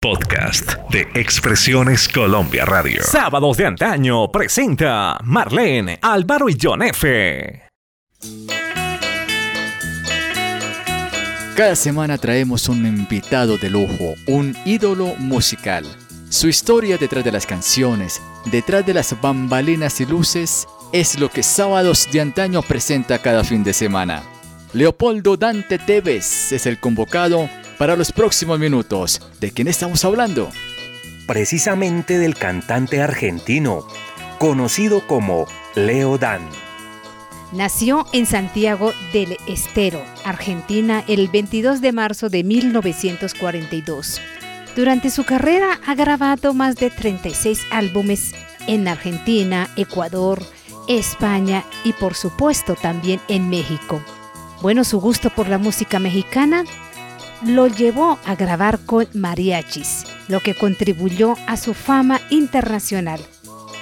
Podcast de Expresiones Colombia Radio. Sábados de antaño presenta Marlene, Álvaro y John F. Cada semana traemos un invitado de lujo, un ídolo musical. Su historia detrás de las canciones, detrás de las bambalinas y luces, es lo que Sábados de antaño presenta cada fin de semana. Leopoldo Dante Tevez es el convocado para los próximos minutos. ¿De quién estamos hablando? Precisamente del cantante argentino, conocido como Leo Dan. Nació en Santiago del Estero, Argentina, el 22 de marzo de 1942. Durante su carrera ha grabado más de 36 álbumes en Argentina, Ecuador, España y por supuesto también en México. Bueno, su gusto por la música mexicana lo llevó a grabar con mariachis, lo que contribuyó a su fama internacional.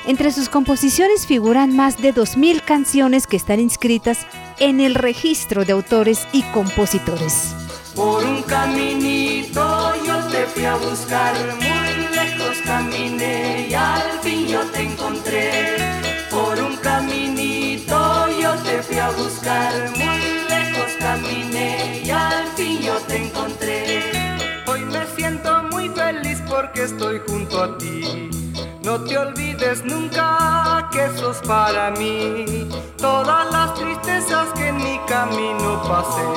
Entre sus composiciones figuran más de 2.000 canciones que están inscritas en el registro de autores y compositores. Por un caminito yo te fui a buscar, muy lejos caminé y al fin yo te encontré. Por un caminito yo te fui a buscar, estoy junto a ti. No te olvides nunca que sos para mí. Todas las tristezas que en mi camino pasé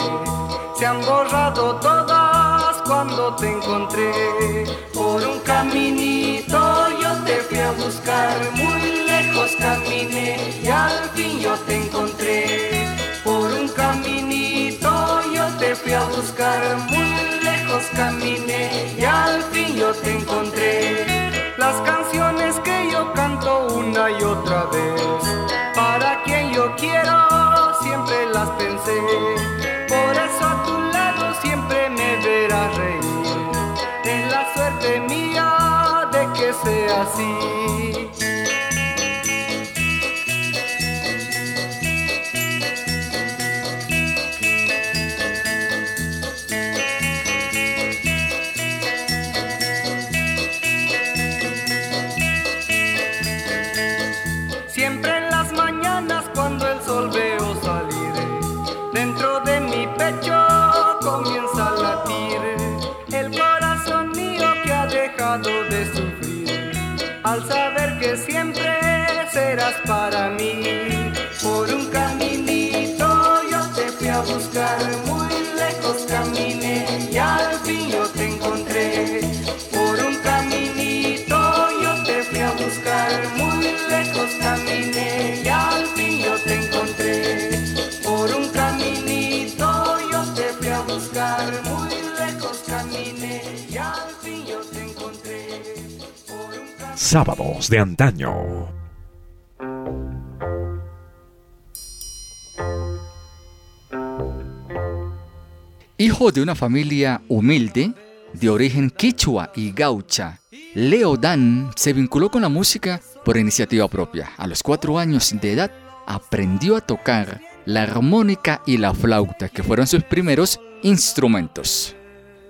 se han borrado todas cuando te encontré. Por un caminito yo te fui a buscar, muy lejos caminé y al fin yo te encontré. Por un caminito yo te fui a buscar, muy encontré. Sábados de antaño. Hijo de una familia humilde, de origen quichua y gaucha, Leo Dan se vinculó con la música por iniciativa propia. A los cuatro años de edad aprendió a tocar la armónica y la flauta, que fueron sus primeros instrumentos.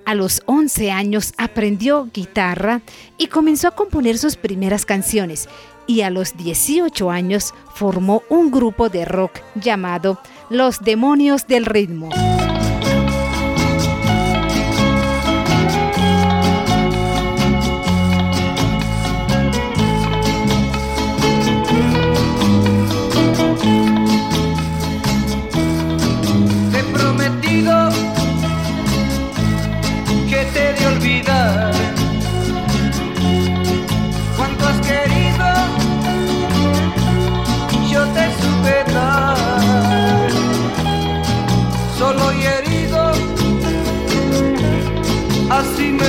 A los 11 años aprendió guitarra y comenzó a componer sus primeras canciones. Y a los 18 años formó un grupo de rock llamado Los Demonios del Ritmo.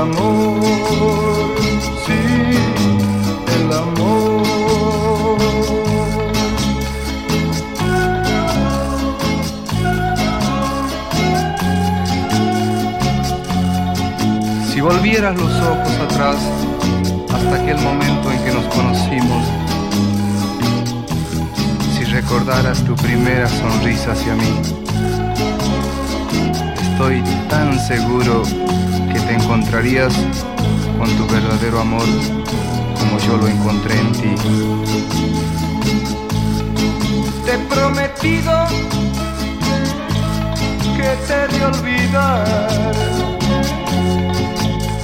Amor, sí, el amor. Si volvieras los ojos atrás hasta aquel momento en que nos conocimos, si recordaras tu primera sonrisa hacia mí, estoy tan seguro que te encontrarías con tu verdadero amor como yo lo encontré en ti. Te he prometido que te de olvidar.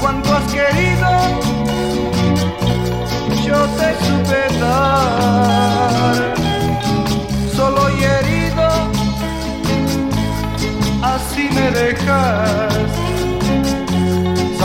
Cuando has querido yo te supe dar solo y herido así me dejas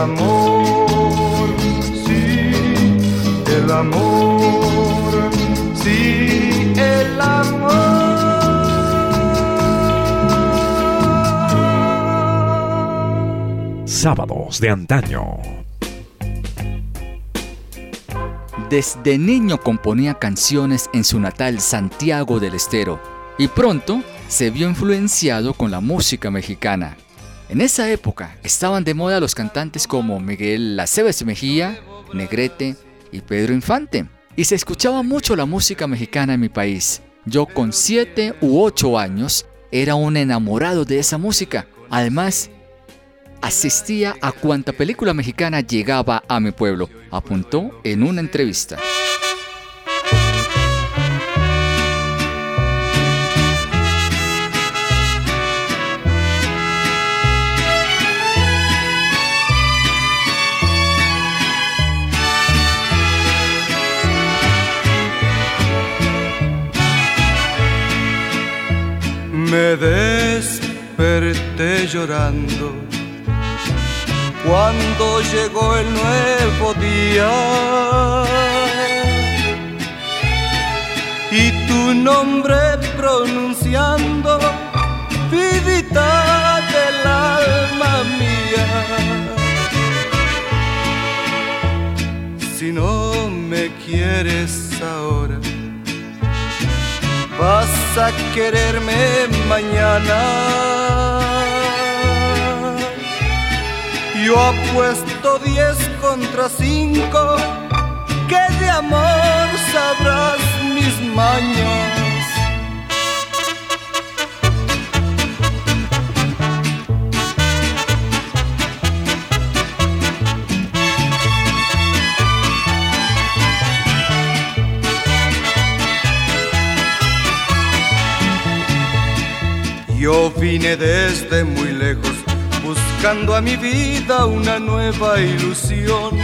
Amor, sí, el amor, sí, el amor. Sábados de antaño. Desde niño componía canciones en su natal Santiago del Estero y pronto se vio influenciado con la música mexicana. En esa época estaban de moda los cantantes como Miguel Aceves Mejía, Negrete y Pedro Infante, y se escuchaba mucho la música mexicana en mi país. Yo con 7 u 8 años era un enamorado de esa música. Además, asistía a cuanta película mexicana llegaba a mi pueblo, apuntó en una entrevista. Me desperté llorando cuando llegó el nuevo día y tu nombre pronunciando, vidita del alma mía. Si no me quieres ahora, vas a quererme mañana. Yo apuesto 10 contra 5 que de amor sabrás mis mañas. Vine desde muy lejos buscando a mi vida una nueva ilusión.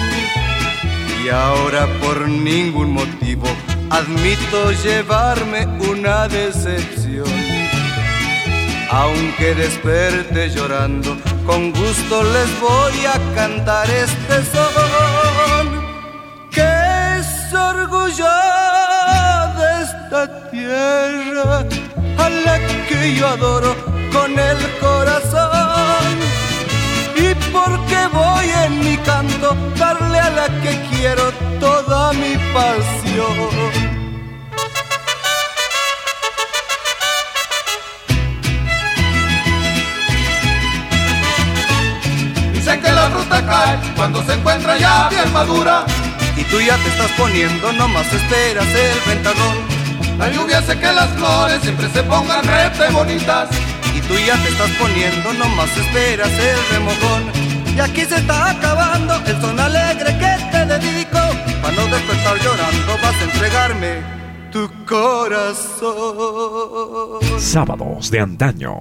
Y ahora por ningún motivo admito llevarme una decepción. Aunque desperte llorando, con gusto les voy a cantar este son, que es orgullo de esta tierra a la que yo adoro con el corazón. Y porque voy en mi canto darle a la que quiero toda mi pasión. Dicen que la fruta cae cuando se encuentra ya bien madura. Y tú ya te estás poniendo, nomás esperas el ventador. La lluvia hace que las flores siempre se pongan rete bonitas. Tú ya te estás poniendo, nomás esperas el remojón. Y aquí se está acabando el son alegre que te dedico. Para no despertar llorando vas a entregarme tu corazón. Sábados de antaño.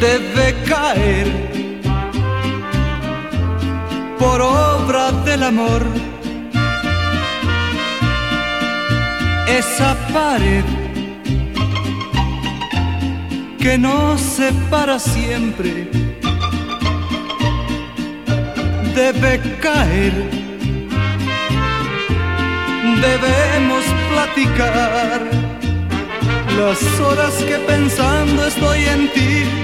debe caer por obra del amor. Esa pared que nos separa siempre debe caer. Debemos platicar las horas que pensando estoy en ti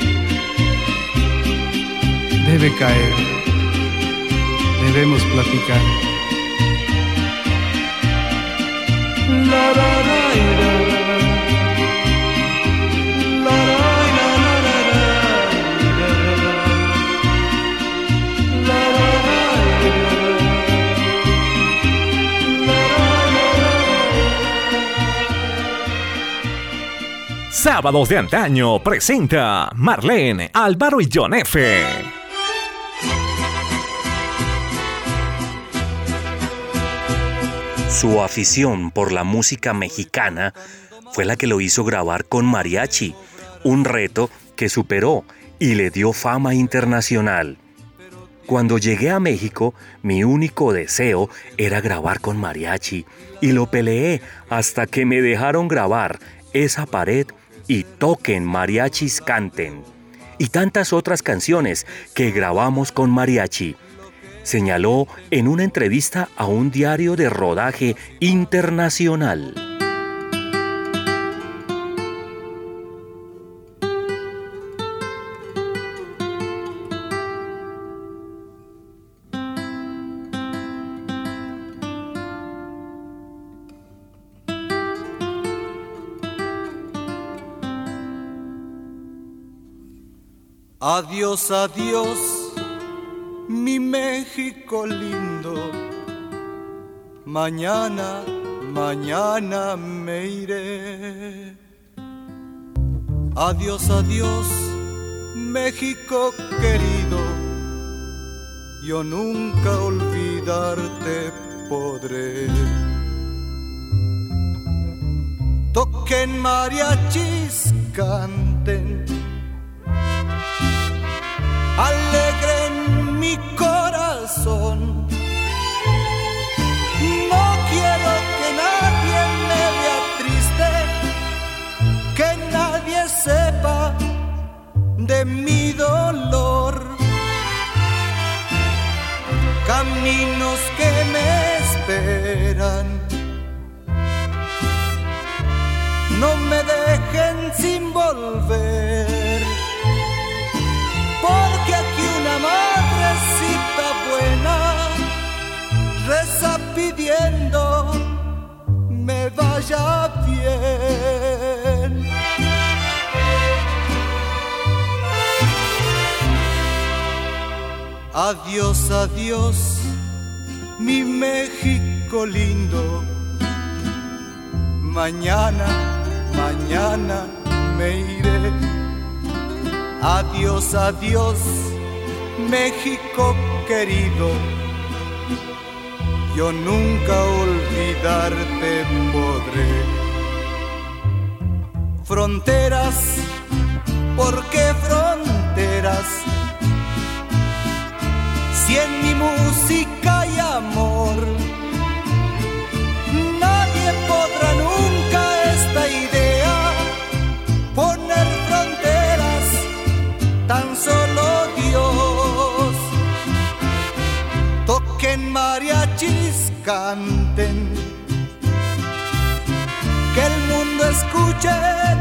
debe caer. Debemos platicar. La, la, Sábados de antaño presenta Marlene, Álvaro y John F. Su afición por la música mexicana fue la que lo hizo grabar con mariachi, un reto que superó y le dio fama internacional. Cuando llegué a México, mi único deseo era grabar con mariachi y lo peleé hasta que me dejaron grabar esa pared y toquen mariachis canten. Y tantas otras canciones que grabamos con mariachi señaló en una entrevista a un diario de rodaje internacional. Adiós, adiós México lindo. Mañana, mañana me iré. Adiós, adiós, México querido. Yo nunca olvidarte podré. Toquen mariachis, canten. Alegren mi No quiero que nadie me vea triste, que nadie sepa de mi dolor. Caminos que me esperan. No me dejen sin volver pidiendo me vaya bien. Adiós, adiós, mi México lindo. Mañana, mañana me iré. Adiós, adiós, México querido. Yo nunca olvidarte podré. Fronteras, ¿por qué fronteras? Si en mi música y amor nadie podrá nunca esta idea poner fronteras, tan solo que el mundo escuche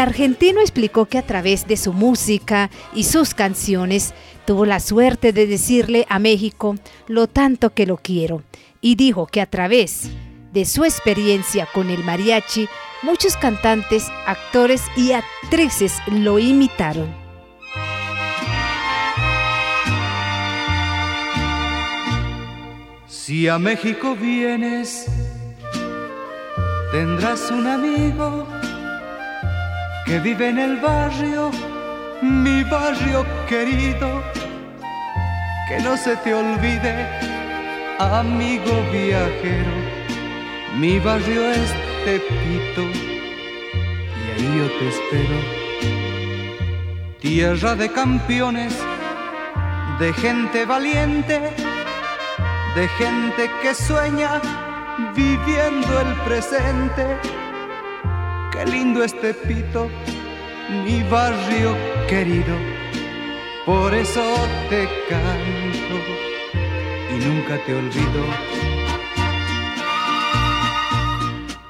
El argentino explicó que a través de su música y sus canciones tuvo la suerte de decirle a México lo tanto que lo quiero y dijo que a través de su experiencia con el mariachi, muchos cantantes, actores y actrices lo imitaron. Si a México vienes, tendrás un amigo que vive en el barrio, mi barrio querido, que no se te olvide, amigo viajero, mi barrio es Tepito y ahí yo te espero. Tierra de campeones, de gente valiente de gente que sueña viviendo el presente. Qué lindo este pito, mi barrio querido. Por eso te canto y nunca te olvido.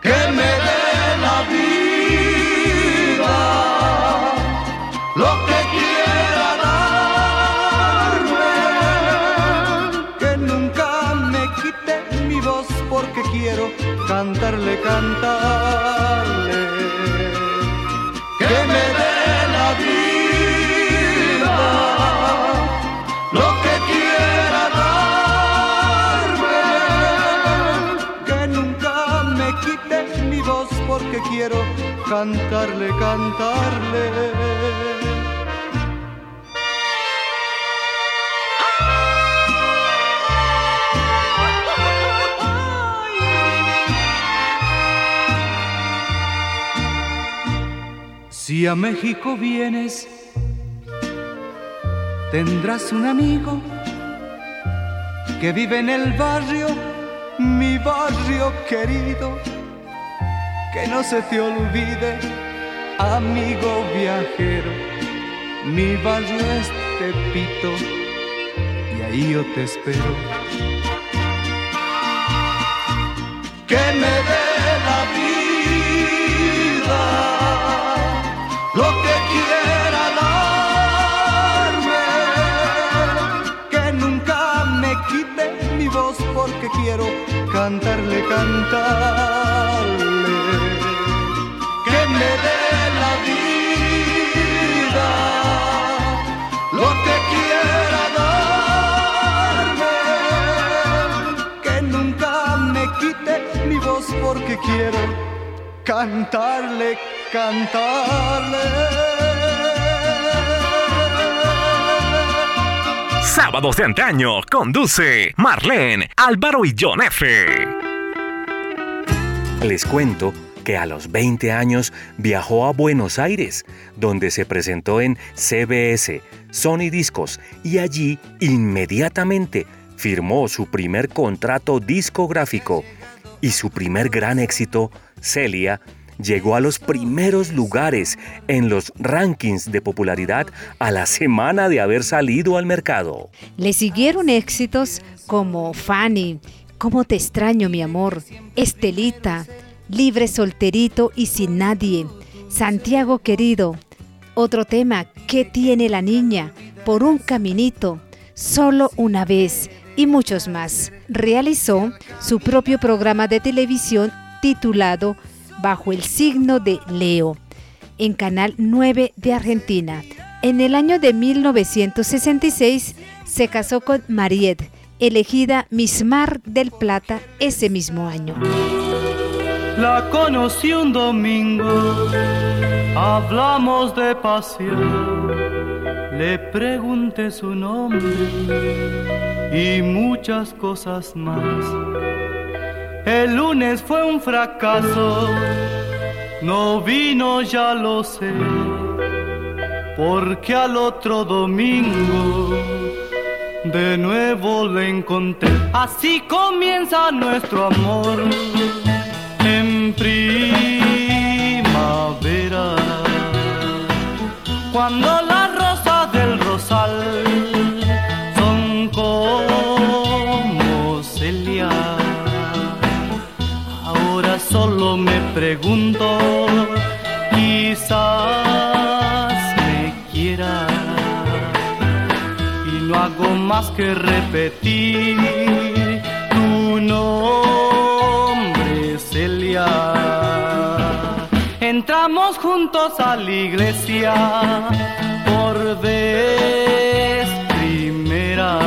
Que me dé la vida porque quiero cantarle, cantarle. Que me dé la vida, lo que quiera darme. Que nunca me quite mi voz porque quiero cantarle, cantarle. Si a México vienes, tendrás un amigo que vive en el barrio, mi barrio querido, que no se te olvide, amigo viajero, mi barrio es Tepito y ahí yo te espero. Que me porque quiero cantarle, cantarle, que me dé la vida, lo que quiera darme, que nunca me quite mi voz porque quiero cantarle, cantarle. Sábados de antaño conduce Marlene, Álvaro y John F. Les cuento que a los 20 años viajó a Buenos Aires, donde se presentó en CBS, Sony Discos, y allí inmediatamente firmó su primer contrato discográfico y su primer gran éxito, Celia, llegó a los primeros lugares en los rankings de popularidad a la semana de haber salido al mercado. Le siguieron éxitos como Fanny, Cómo te extraño mi amor, Estelita, Libre solterito y sin nadie, Santiago querido, otro tema, ¿qué tiene la niña? Por un caminito, solo una vez y muchos más. Realizó su propio programa de televisión titulado Bajo el signo de Leo en Canal 9 de Argentina. En el año de 1966 se casó con Mariette, elegida Miss Mar del Plata ese mismo año. La conocí un domingo, hablamos de pasión, le pregunté su nombre y muchas cosas más. El lunes fue un fracaso, no vino ya lo sé, porque al otro domingo de nuevo le encontré. Así comienza nuestro amor en primavera, cuando pregunto, quizás me quiera y no hago más que repetir tu nombre, Celia. Entramos juntos a la iglesia por vez primera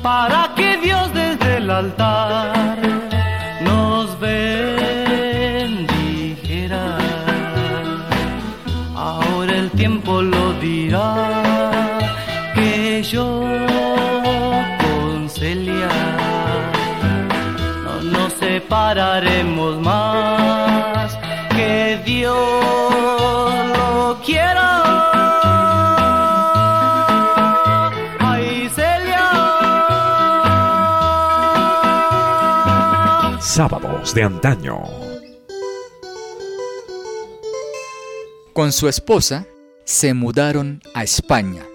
para que Dios desde el altar de antaño. Con su esposa se mudaron a España,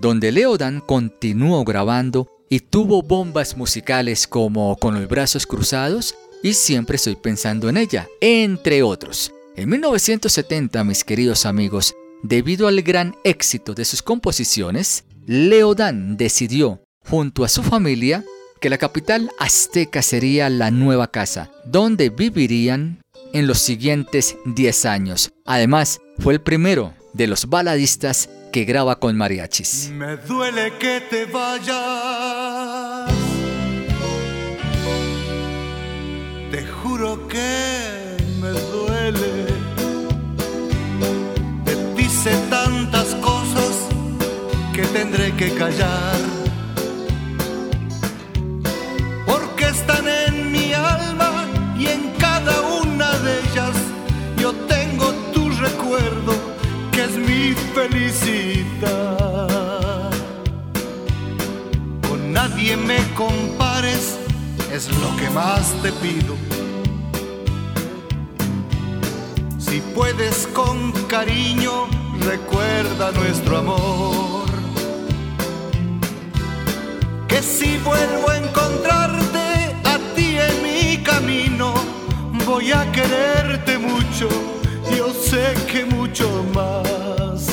donde Leodan continuó grabando y tuvo bombas musicales como Con los brazos cruzados y Siempre estoy pensando en ella, entre otros. En 1970, mis queridos amigos, debido al gran éxito de sus composiciones, Leodan decidió, junto a su familia, que la capital azteca sería la nueva casa, donde vivirían en los siguientes 10 años. Además, fue el primero de los baladistas que graba con mariachis. Me duele que te vayas. Te juro que me duele. Te dice tantas cosas que tendré que callar. Están en mi alma y en cada una de ellas yo tengo tu recuerdo que es mi felicidad. Con nadie me compares, es lo que más te pido. Si puedes con cariño, recuerda nuestro amor. Que si vuelvo a encontrarte voy a quererte mucho, yo sé que mucho más.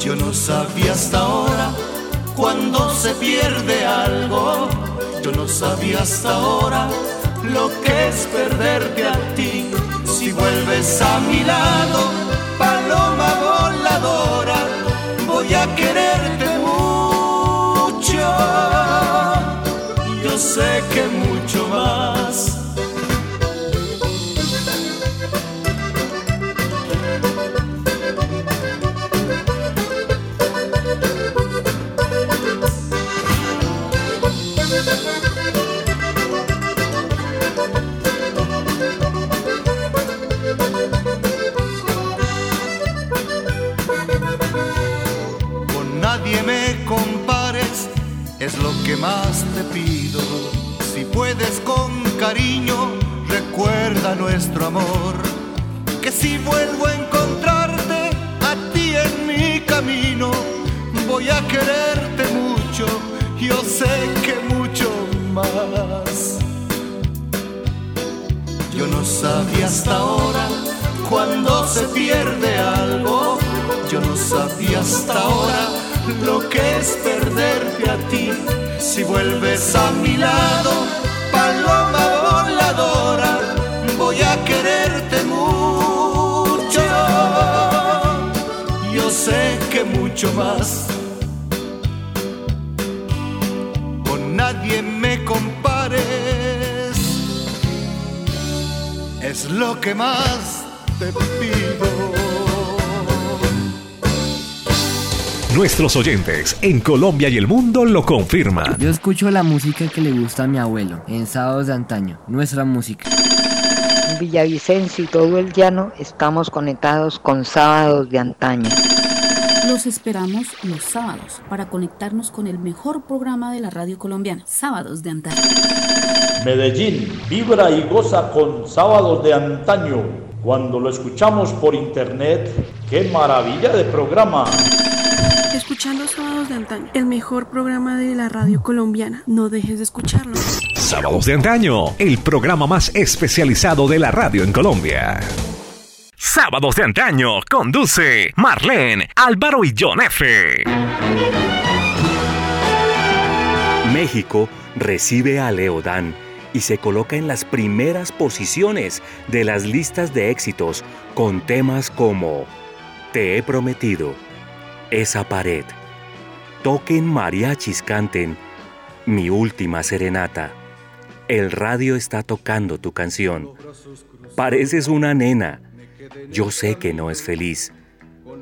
Yo no sabía hasta ahora cuando se pierde algo, yo no sabía hasta ahora lo que es perderte a ti. Si vuelves a mi lado, paloma voladora, voy a quererte mucho yo sé que mucho más. Con nadie me compares, es lo que más te pido Puedes con cariño, recuerda nuestro amor. Que si vuelvo a encontrarte a ti en mi camino, voy a quererte mucho, yo sé que mucho más. Yo no sabía hasta ahora cuando se pierde algo. Yo no sabía hasta ahora lo que es perderte a ti. Si vuelves a mi lado, mucho más. Con nadie me compares. Es lo que más te pido. Nuestros oyentes en Colombia y el mundo lo confirman. Yo escucho la música que le gusta a mi abuelo en sábados de antaño, nuestra música. En Villavicencio y todo el llano estamos conectados con sábados de antaño. Los esperamos los sábados para conectarnos con el mejor programa de la radio colombiana, Sábados de Antaño. Medellín vibra y goza con Sábados de Antaño. Cuando lo escuchamos por internet, ¡qué maravilla de programa! Escuchando Sábados de Antaño, el mejor programa de la radio colombiana. No dejes de escucharlo. Sábados de Antaño, el programa más especializado de la radio en Colombia. Sábados de Antaño conduce Marlene, Álvaro y John F. México recibe a Leodán y se coloca en las primeras posiciones de las listas de éxitos con temas como Te he prometido, Esa pared, Toquen mariachis canten, Mi última serenata, El radio está tocando tu canción, Pareces una nena, Yo sé que no es feliz,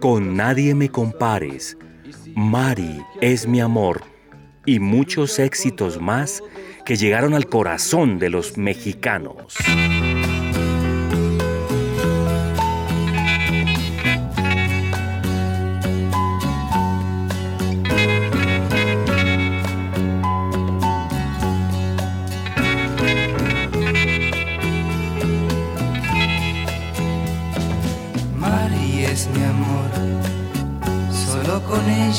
Con nadie me compares, Mari es mi amor, y muchos éxitos más que llegaron al corazón de los mexicanos.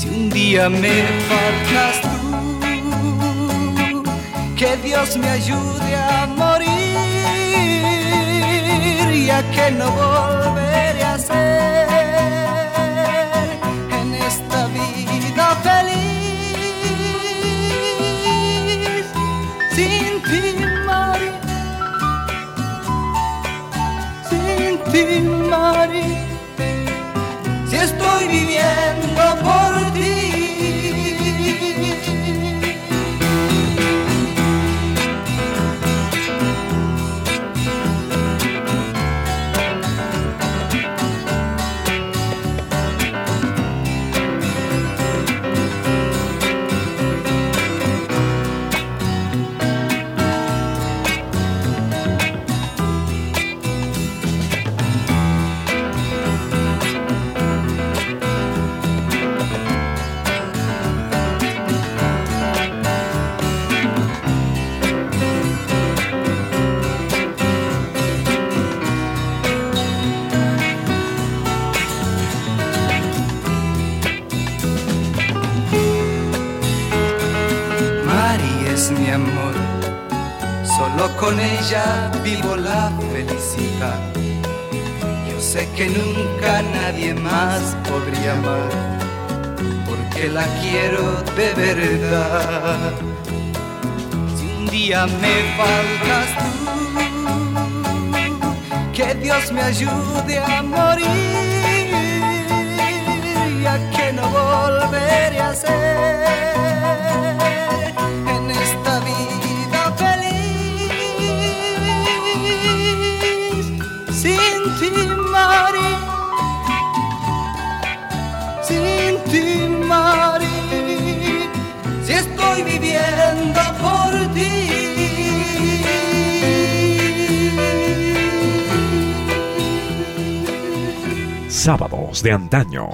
Si un día me faltas tú, que Dios me ayude a morir, ya que no volveré a ser en esta vida feliz. Sin ti, Mari, sin ti, si estoy viviendo ella vivo la felicidad. Yo sé que nunca nadie más podría amar, porque la quiero de verdad. Si un día me faltas tú, que Dios me ayude a morir, ya que no volveré a ser sin si estoy viviendo por ti. Sábados de antaño.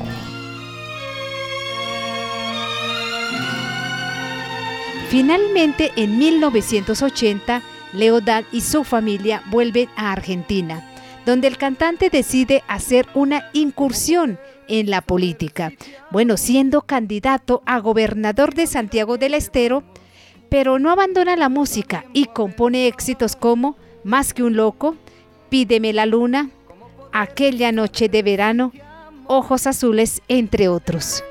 Finalmente, en 1980, Leodad y su familia vuelven a Argentina donde el cantante decide hacer una incursión en la política. Bueno, siendo candidato a gobernador de Santiago del Estero, pero no abandona la música y compone éxitos como Más que un loco, Pídeme la luna, Aquella noche de verano, Ojos azules, entre otros.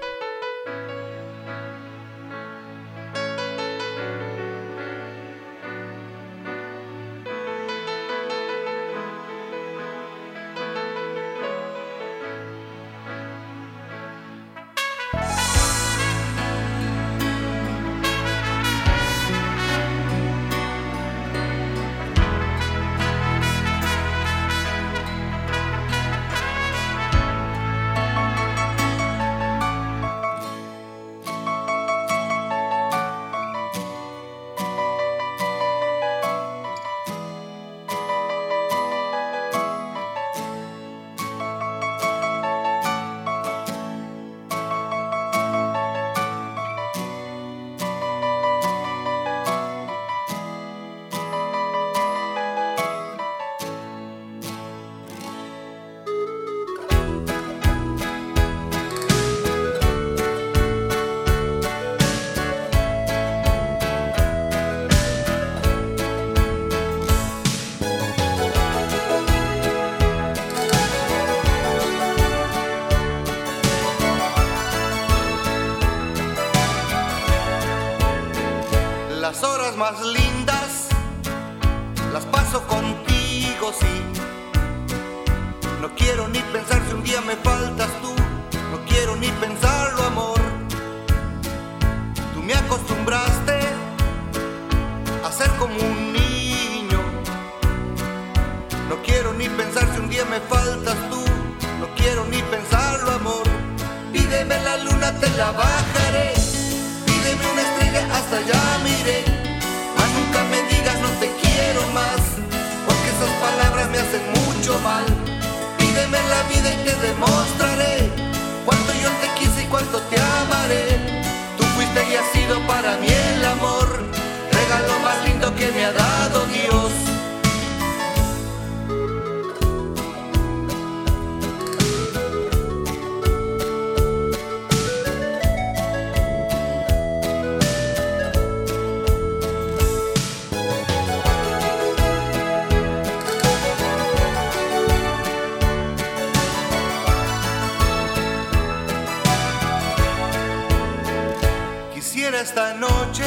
me acostumbraste a ser como un niño. No quiero ni pensar si un día me faltas tú, no quiero ni pensarlo amor. Pídeme la luna, te la bajaré, pídeme una estrella, hasta allá miré. Mas nunca me digas no te quiero más, porque esas palabras me hacen mucho mal. Pídeme la vida y te demostraré cuánto yo te quise y cuánto te amaré y ha sido para mí el amor, regalo más lindo que me ha dado Dios. esta noche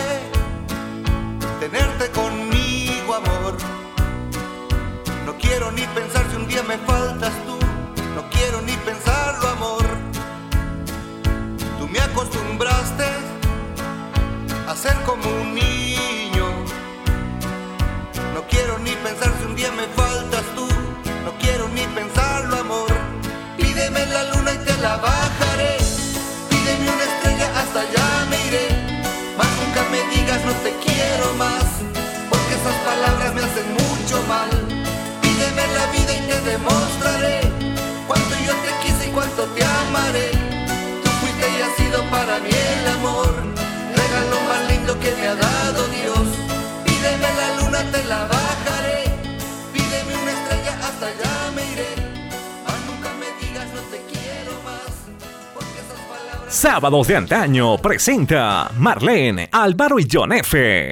tenerte conmigo, amor. No quiero ni pensar si un día me faltas tú, no quiero ni pensarlo, amor. Tú me acostumbraste a ser como un niño. No quiero ni pensar si un día me faltas tú, no quiero ni pensarlo, amor. Pídeme la luna y te la baja. te quiero más, porque esas palabras me hacen mucho mal. Pídeme la vida y te demostraré cuánto yo te quise y cuánto te amaré. Tú fuiste y has sido para mí el amor, regalo más lindo que me ha dado Sábados de antaño presenta Marlene, Álvaro y John F.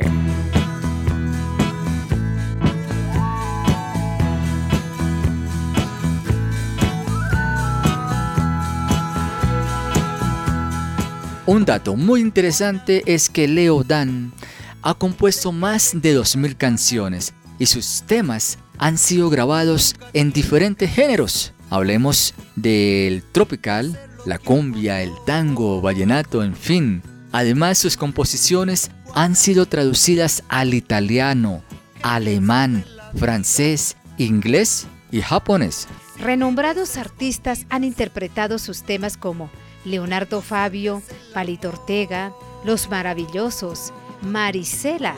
Un dato muy interesante es que Leo Dan ha compuesto más de 2.000 canciones y sus temas han sido grabados en diferentes géneros. Hablemos del tropical, la cumbia, el tango, vallenato, en fin. Además, sus composiciones han sido traducidas al italiano, alemán, francés, inglés y japonés. Renombrados artistas han interpretado sus temas como Leonardo Fabio, Palito Ortega, Los Maravillosos, Marisela,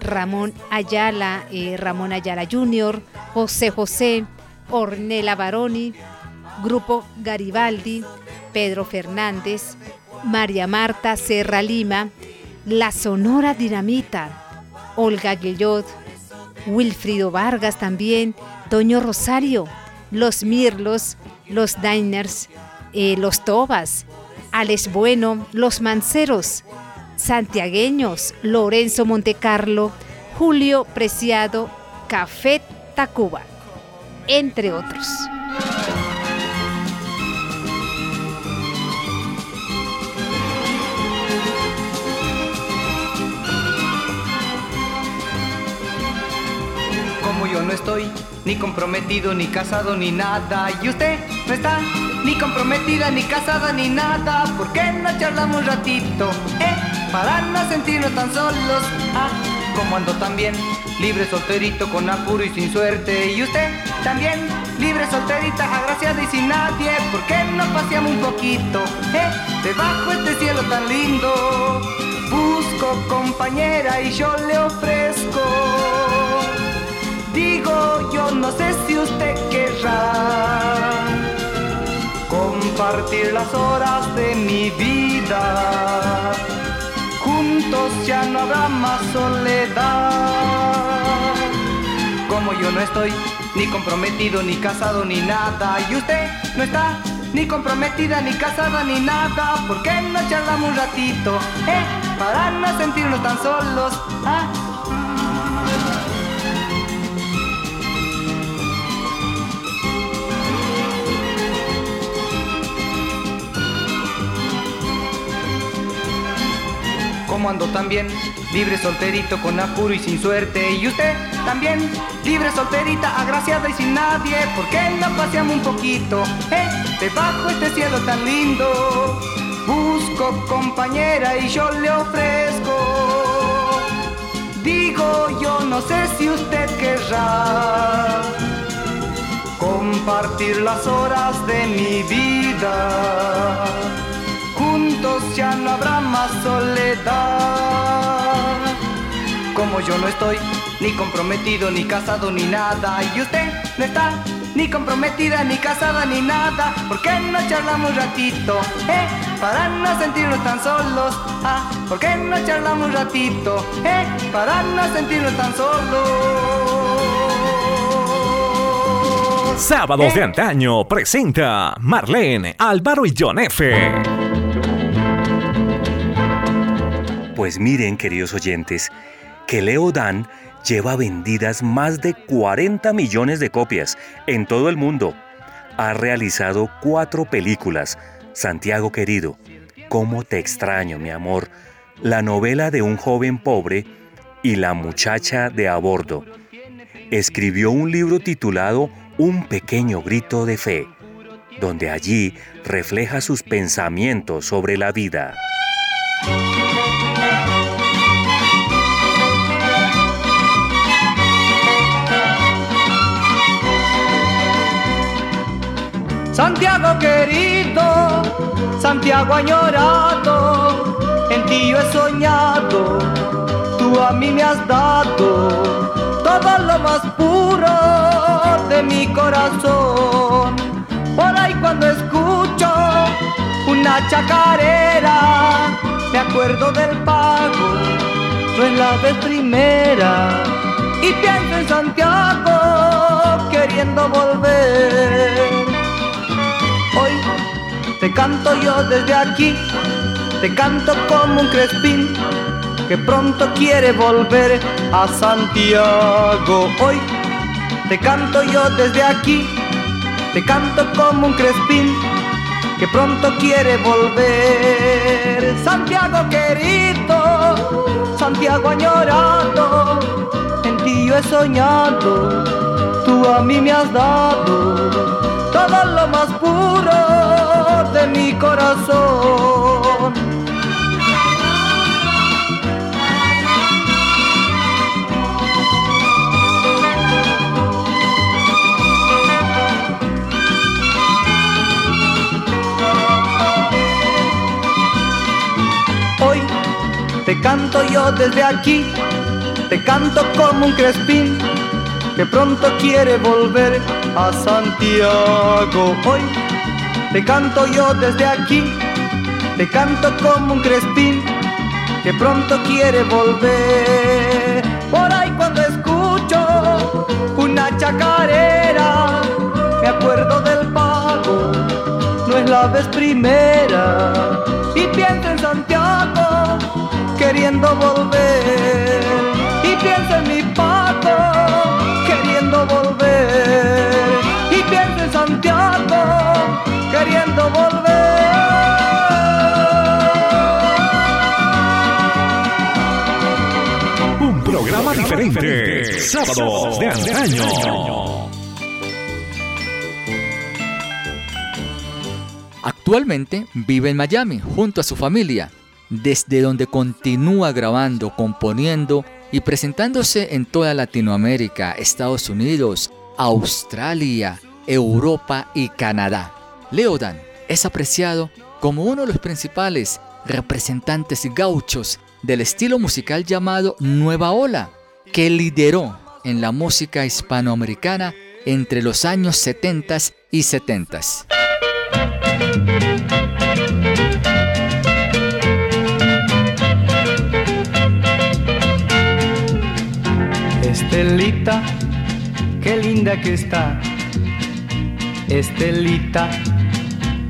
Ramón Ayala, eh, Ramón Ayala Jr., José José, Ornella Baroni, Grupo Garibaldi, Pedro Fernández, María Marta Serra Lima, La Sonora Dinamita, Olga Guillot, Wilfrido Vargas también, Toño Rosario, Los Mirlos, Los Diners, eh, Los Tobas, Alex Bueno, Los Manceros, Santiagueños, Lorenzo Montecarlo, Julio Preciado, Café Tacuba, entre otros. No estoy ni comprometido, ni casado, ni nada, y usted no está ni comprometida, ni casada, ni nada, ¿por qué no charlamos un ratito? Eh, para no sentirnos tan solos, ah, como ando también, libre solterito con apuro y sin suerte, y usted también, libre solterita, agraciada y sin nadie, ¿por qué no paseamos un poquito? Eh, debajo este cielo tan lindo, busco compañera y yo le ofrezco. Digo, yo no sé si usted querrá compartir las horas de mi vida. Juntos ya no habrá más soledad. Como yo no estoy ni comprometido, ni casado, ni nada. Y usted no está ni comprometida, ni casada, ni nada. ¿Por qué no charlamos un ratito? Eh, para no sentirnos tan solos. Ah, como ando también, libre solterito con apuro y sin suerte. Y usted también, libre solterita, agraciada y sin nadie. ¿Por qué no paseamos un poquito? Eh, debajo este cielo tan lindo. Busco compañera y yo le ofrezco. Digo, yo no sé si usted querrá compartir las horas de mi vida juntos ya no habrá más soledad. Como yo no estoy ni comprometido, ni casado, ni nada, y usted no está ni comprometida, ni casada, ni nada, ¿por qué no charlamos un ratito? Eh, para no sentirnos tan solos. Ah, ¿por qué no charlamos un ratito? Eh, para no sentirnos tan solos. Sábados de antaño presenta Marlene, Álvaro y John F. Pues miren, queridos oyentes, que Leo Dan lleva vendidas más de 40 millones de copias en todo el mundo. Ha realizado cuatro películas, Santiago querido, Cómo te extraño, mi amor, La novela de un joven pobre y La muchacha de a bordo. Escribió un libro titulado Un pequeño grito de fe, donde allí refleja sus pensamientos sobre la vida. Santiago querido, Santiago añorado, en ti yo he soñado, tú a mí me has dado todo lo más puro de mi corazón. Por ahí cuando escucho una chacarera, me acuerdo del pago, no la de primera, y pienso en Santiago queriendo volver. Hoy te canto yo desde aquí, te canto como un crespín que pronto quiere volver a Santiago. Hoy te canto yo desde aquí, te canto como un crespín que pronto quiere volver. Santiago querido, Santiago añorado, en ti yo he soñado, Tú a mí me has dado todo lo más puro de mi corazón. Hoy te canto yo desde aquí, te canto como un crespín que pronto quiere volver a Santiago. Hoy te canto yo desde aquí, te canto como un crespín que pronto quiere volver. Por ahí cuando escucho una chacarera, me acuerdo del pago, no es la vez primera, y pienso en Santiago queriendo volver, y pienso en mi pago queriendo volver, y pienso en Santiago queriendo volver. programa diferente. Sábados de antaño. Actualmente vive en Miami junto a su familia, desde donde continúa grabando, componiendo y presentándose en toda Latinoamérica, Estados Unidos, Australia, Europa y Canadá. Leodan es apreciado como uno de los principales representantes gauchos del estilo musical llamado Nueva Ola, que lideró en la música hispanoamericana entre los años 70 y 70. Estelita, qué linda que está. Estelita,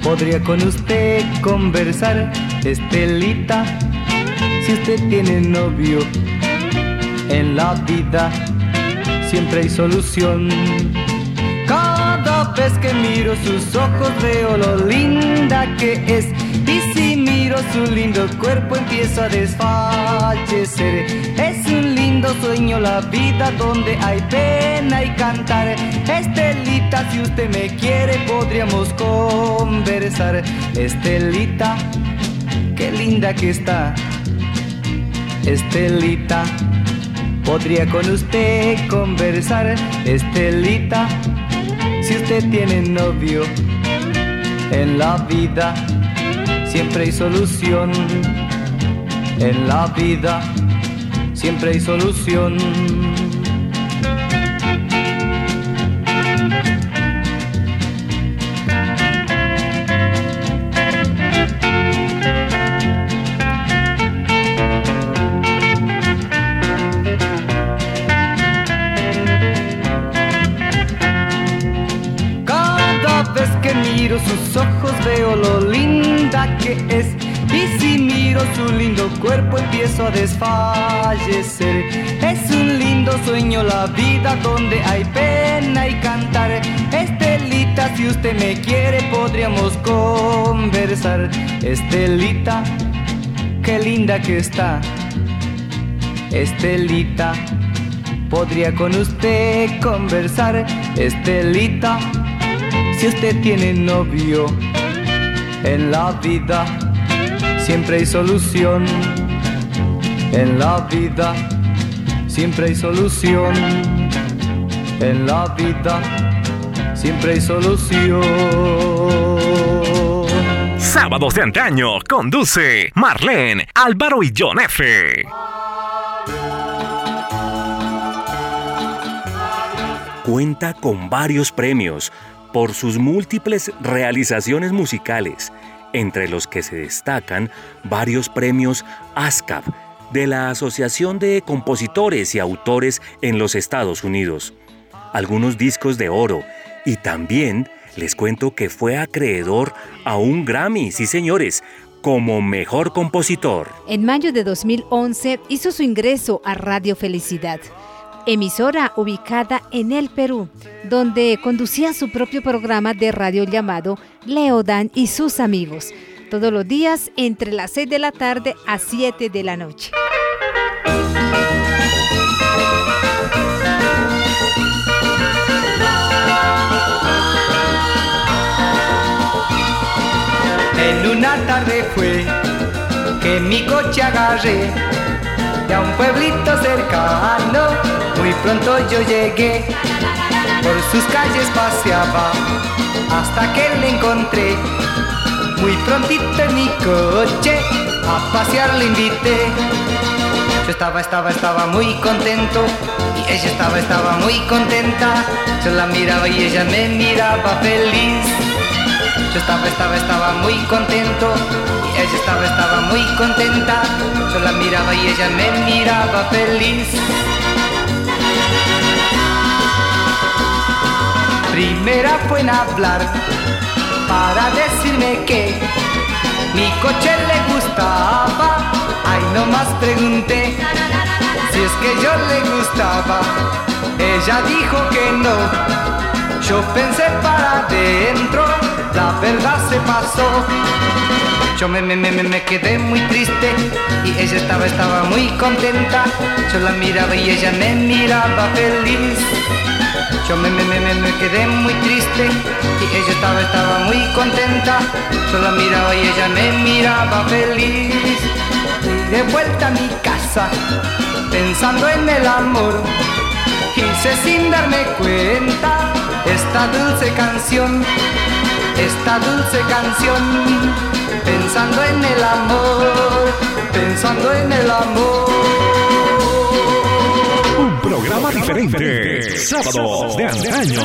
podría con usted conversar. Estelita, si usted tiene novio en la vida, siempre hay solución. Cada vez que miro sus ojos veo lo linda que es. Y si miro su lindo cuerpo empiezo a desfallecer. Lindo sueño la vida donde hay pena y cantar. Estelita, si usted me quiere podríamos conversar. Estelita, qué linda que está. Estelita, podría con usted conversar. Estelita, si usted tiene novio en la vida, siempre hay solución. En la vida, siempre hay solución. Empiezo a desfallecer. Es un lindo sueño la vida donde hay pena y cantar. Estelita, si usted me quiere podríamos conversar. Estelita, qué linda que está. Estelita, podría con usted conversar. Estelita si usted tiene novio en la vida, siempre hay solución. En la vida, siempre hay solución. En la vida, siempre hay solución. Sábados de antaño, conduce Marlene, Álvaro y John F. Cuenta con varios premios por sus múltiples realizaciones musicales, entre los que se destacan varios premios ASCAP de la Asociación de Compositores y Autores en los Estados Unidos, algunos discos de oro. Y también les cuento que fue acreedor a un Grammy, sí señores, como mejor compositor. En mayo de 2011 hizo su ingreso a Radio Felicidad emisora ubicada en el Perú, donde conducía su propio programa de radio llamado Leodan y sus amigos, todos los días entre las 6 de la tarde a 7 de la noche. En una tarde fue que mi coche agarré de a un pueblito cercano muy pronto yo llegué, por sus calles paseaba, hasta que le encontré. Muy prontito en mi coche, a pasear le invité. Yo estaba, estaba, estaba muy contento y ella estaba, estaba muy contenta. Yo la miraba y ella me miraba feliz. Yo estaba, estaba, estaba muy contento y ella estaba, estaba muy contenta. Yo la miraba y ella me miraba feliz. Primera fue en hablar para decirme que mi coche le gustaba. Ay, no más pregunté si es que yo le gustaba. Ella dijo que no. Yo pensé para adentro, la verdad se pasó. Yo me, me, me, me quedé muy triste y ella estaba, estaba muy contenta. Yo la miraba y ella me miraba feliz. Yo me, me, me, me quedé muy triste y ella estaba, estaba muy contenta. Yo la miraba y ella me miraba feliz. Y de vuelta a mi casa, pensando en el amor, hice sin darme cuenta esta dulce canción, esta dulce canción, pensando en el amor, pensando en el amor. Un programa diferente. Sábados de antaño.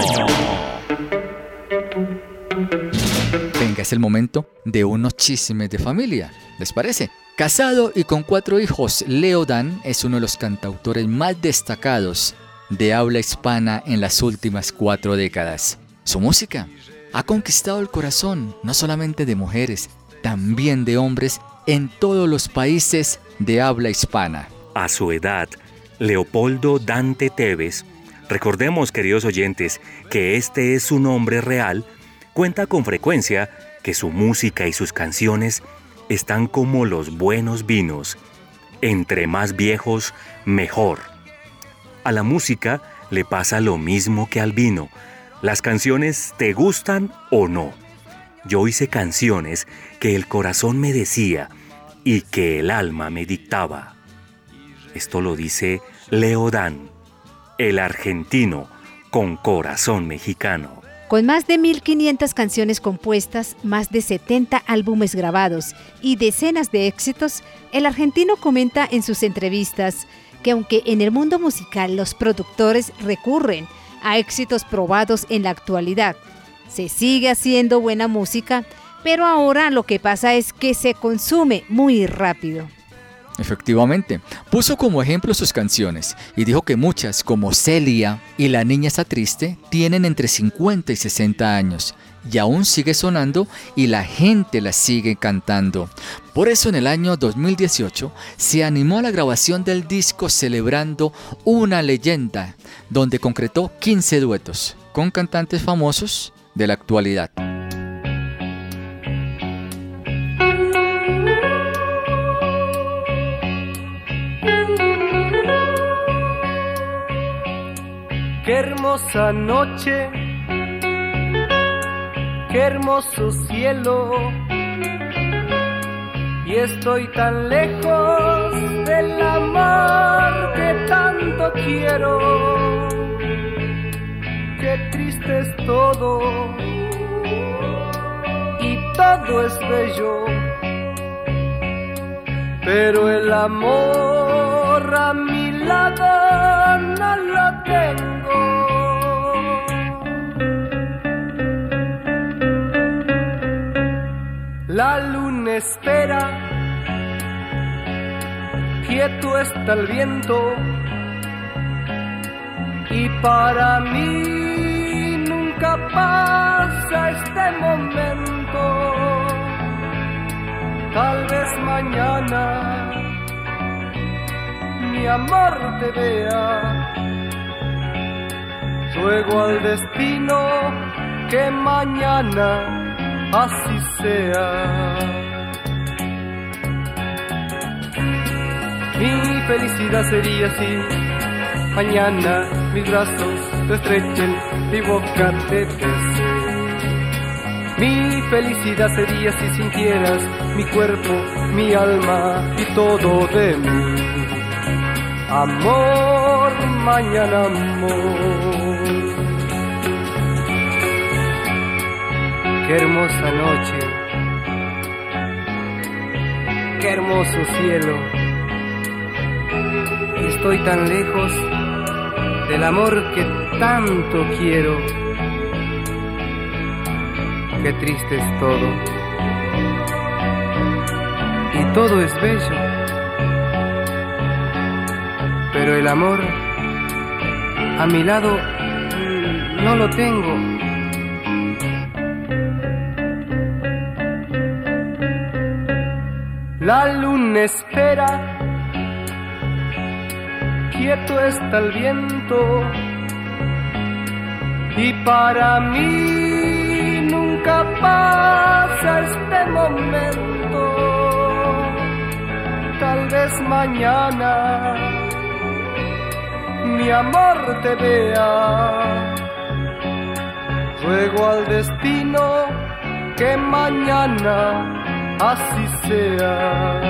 Venga, es el momento de unos chismes de familia. ¿Les parece? Casado y con cuatro hijos, Leo Dan es uno de los cantautores más destacados de habla hispana en las últimas cuatro décadas. Su música ha conquistado el corazón no solamente de mujeres, también de hombres en todos los países de habla hispana. A su edad, Leopoldo Dante Tevez, recordemos queridos oyentes que este es su nombre real, cuenta con frecuencia que su música y sus canciones están como los buenos vinos, entre más viejos, mejor. A la música le pasa lo mismo que al vino, las canciones te gustan o no. Yo hice canciones que el corazón me decía y que el alma me dictaba. Esto lo dice Leo Dan, el argentino con corazón mexicano. Con más de 1.500 canciones compuestas, más de 70 álbumes grabados y decenas de éxitos, el argentino comenta en sus entrevistas que aunque en el mundo musical los productores recurren a éxitos probados en la actualidad, se sigue haciendo buena música, pero ahora lo que pasa es que se consume muy rápido. Efectivamente, puso como ejemplo sus canciones y dijo que muchas, como Celia y La Niña está triste, tienen entre 50 y 60 años y aún sigue sonando y la gente la sigue cantando. Por eso en el año 2018 se animó a la grabación del disco celebrando una leyenda, donde concretó 15 duetos con cantantes famosos de la actualidad. Qué hermosa noche, qué hermoso cielo. Y estoy tan lejos del amor que tanto quiero. Qué triste es todo y todo es bello. Pero el amor a mi no lo tengo. La luna espera, quieto está el viento y para mí nunca pasa este momento. Tal vez mañana mi amor te vea. Ruego al destino que mañana así sea. Mi felicidad sería así. Mañana mis brazos te estrechen, mi boca te bese. Mi felicidad sería si sintieras mi cuerpo, mi alma y todo de mí. Amor, mañana amor. Qué hermosa noche. qué hermoso cielo. Estoy tan lejos del amor que tanto quiero. Qué triste es todo. Y todo es bello. Pero el amor a mi lado no lo tengo. La luna espera, quieto está el viento, y para mí nunca pasa este momento. Tal vez mañana mi amor te vea. Ruego al destino que mañana así sea.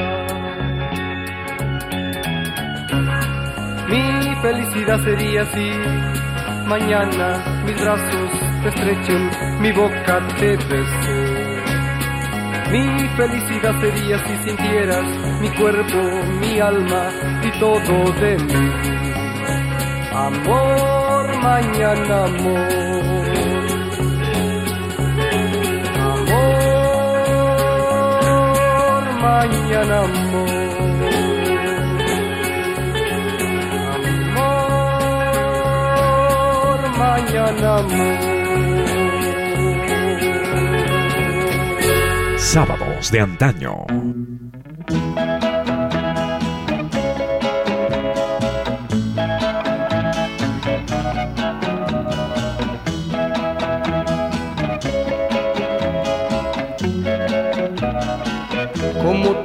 Mi felicidad sería si mañana mis brazos te estrechen, mi boca te bese. Mi felicidad sería si sintieras mi cuerpo, mi alma y todo de mí. Amor, mañana amor. mañana amor. Amor, mañana amor. Sábados de antaño.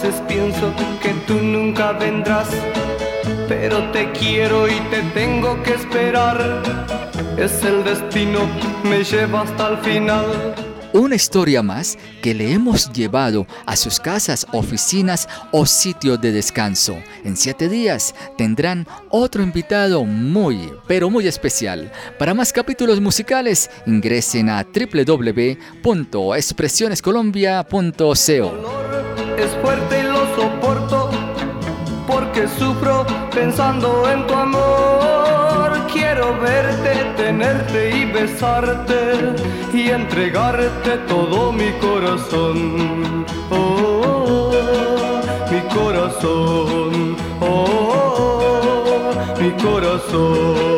veces pienso que tú nunca vendrás, pero te quiero y te tengo que esperar. Es el destino, me lleva hasta el final. Una historia más que le hemos llevado a sus casas, oficinas o sitios de descanso. En siete días tendrán otro invitado muy, pero muy especial. Para más capítulos musicales, ingresen a www.expresionescolombia.co. Es fuerte y lo soporto porque sufro pensando en tu amor. Quiero verte, tenerte y besarte y entregarte todo mi corazón. Oh, oh, oh, mi corazón. Oh, mi corazón.